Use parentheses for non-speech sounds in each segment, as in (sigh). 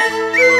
Música (laughs)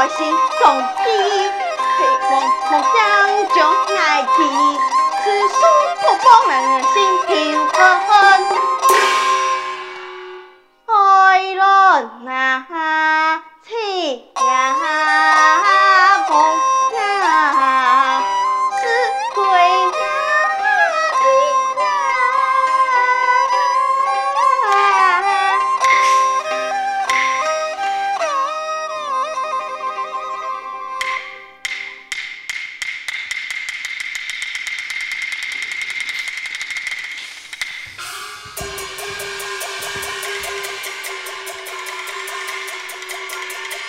我心中悲忆追梦梦想就爱情此生不报人心平和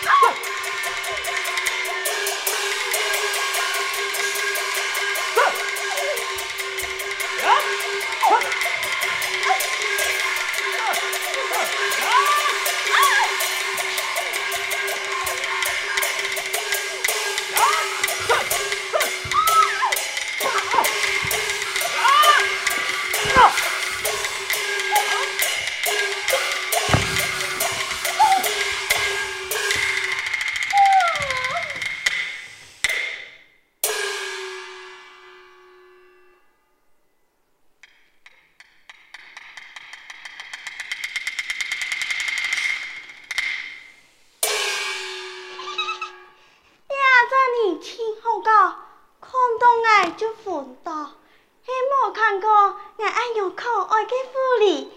Look! (laughs) 给府里，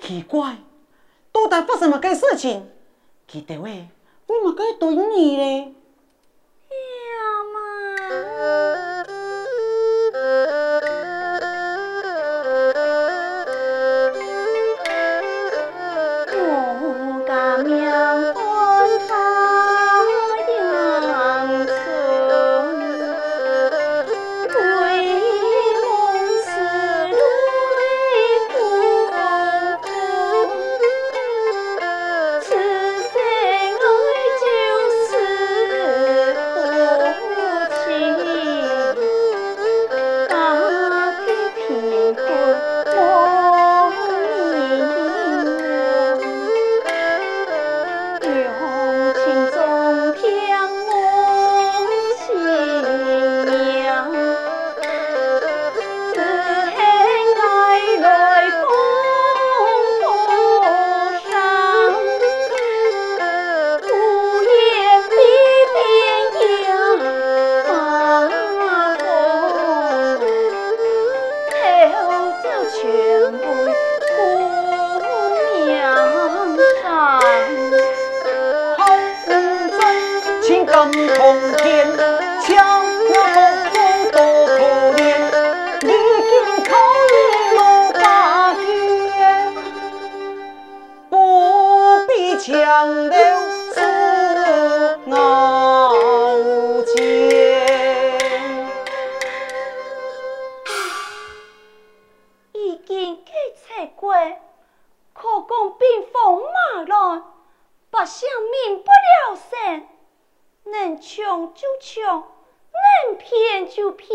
奇怪，到底发生乜嘅事情？记得喂，为乜嘅对你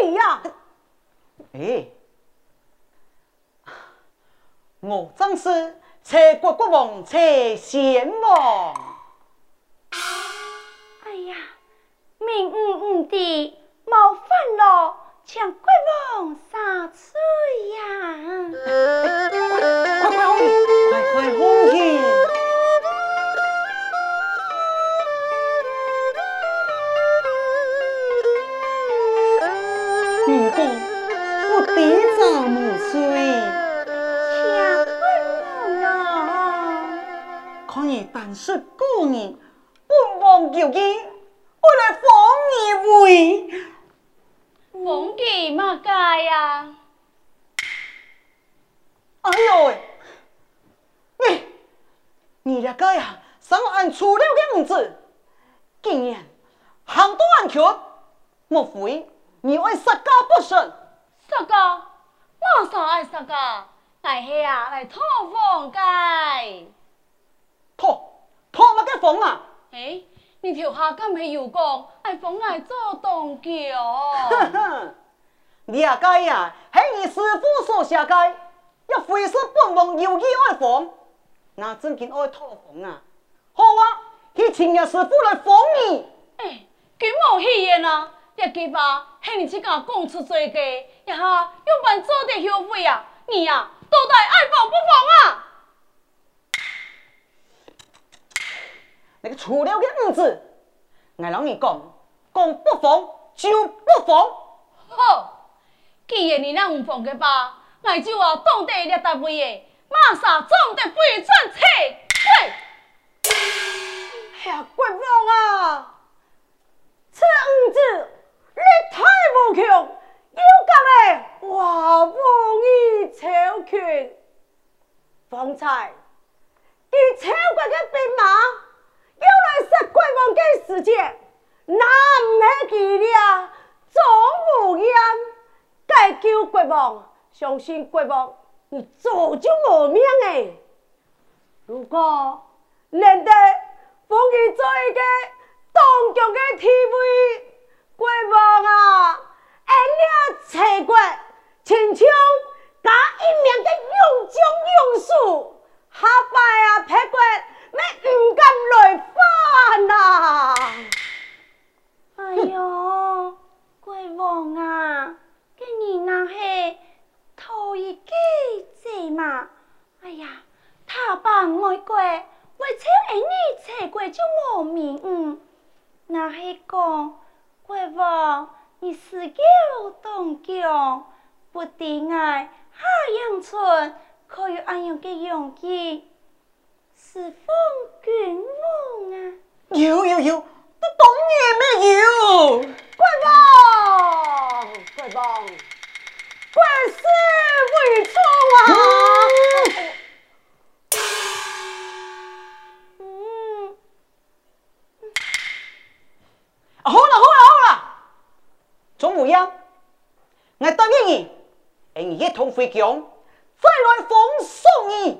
王无礼呀。哎，我正是蔡国国王蔡贤王。明嗯嗯的冒犯了，请贵是过年，本王有意。我来封你为封地嘛该呀！哎呦喂，你你这个呀，上岸出了个样子，竟然很多人瞧，莫非你爱杀家不成？杀家？我啥爱杀家？来黑啊，来讨封该。讨讨么个封啊？哎。你条下敢没有讲爱封爱做东桥？(laughs) 哼哼，你啊该呀，系你师傅所下该，要非是本王有意爱封，那真经爱讨封啊！好啊，去请呀师傅来封你。哎，金毛戏言啊，别记吧，系你自家讲出嘴的，呀哈，用办做的后悔啊，你呀，到底爱封不封啊？那个除了个五子，俺让你讲，讲不封就不封。好，既然你那唔封的吧，俺就要当地列大位的，马上总得非常切。哎呀，国王啊，这五子你太无穷，有敢的话不易超群。方才你超过个兵马要来杀国王跟世界，哪唔系佢俩总无言，该救国王，相信国王你早就无命诶。如果能得封佢做一个当国的地位，国王啊，俺俩齐国亲像加一名的勇将勇士，下摆啊，别国你唔敢来犯呐！哎呦，国王啊，今年那是头一季节嘛，哎呀！他帮外国，为超儿女齐国就无名嗯，那系讲国王你自己当强，不敌爱下阳春，可有安样嘅勇气？是封君王啊？有有有，都当然没有。国王，国王，国师为错啊！嗯好了好了好了，总无恙，我答应你，你一同回京，再来奉送你。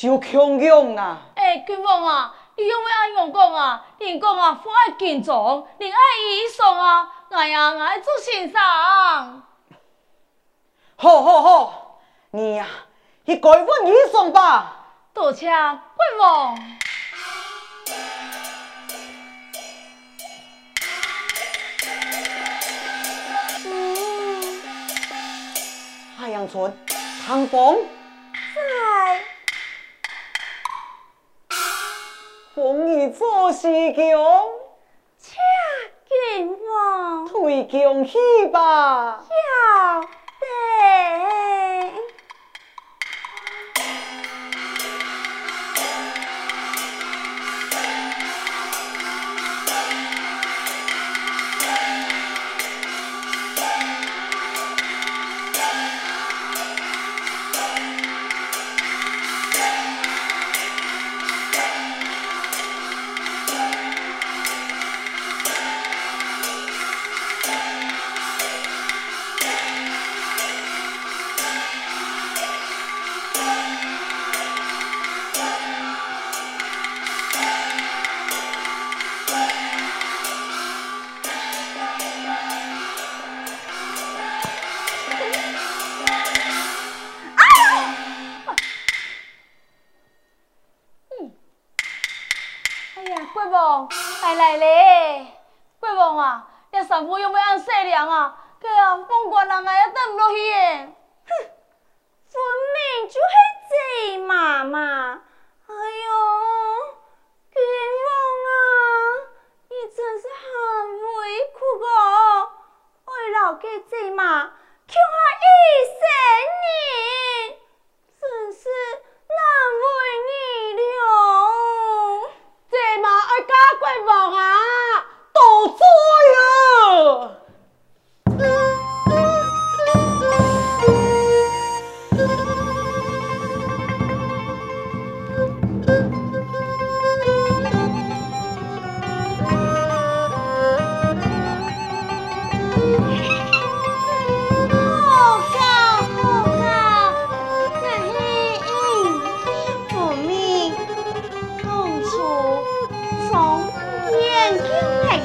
就强强啊！哎，君王啊，你用咩安样讲啊？你讲啊，父爱敬重，你爱衣裳啊，哎呀，爱做先生。好好好，你呀、啊，去改换衣裳吧。多谢君王。阳春，唐风做西宫，请君王退宫去吧。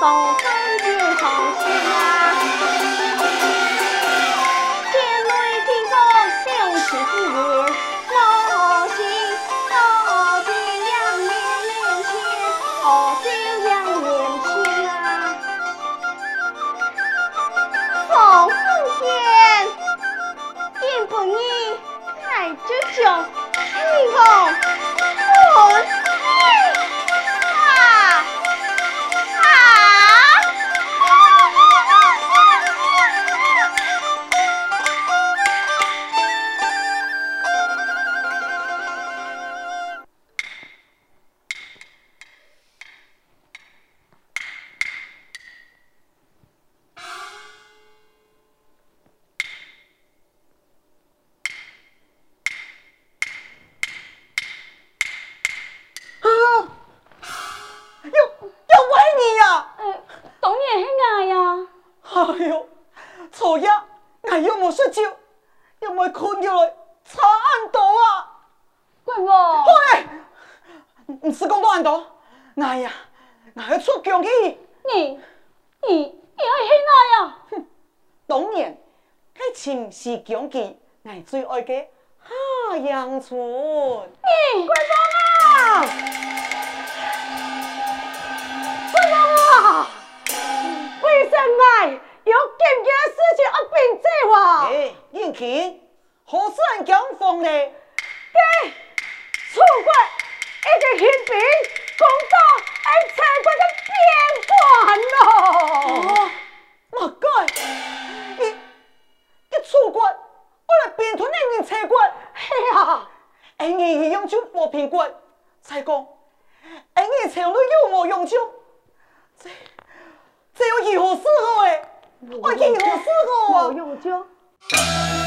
骚最爱嘅哈阳春。你贵王啊！贵王啊！为什么有紧急事情要禀这话？哎，英庆，何事人讲风呢？给楚国一个新兵攻到俺陈国的边关咯！莫该，一一楚国我来并吞你们陈国，嘿呀！俺儿已用尽和平国，再讲俺儿城内有无用酒？这这有如何是好诶？我如何是好啊？用尽。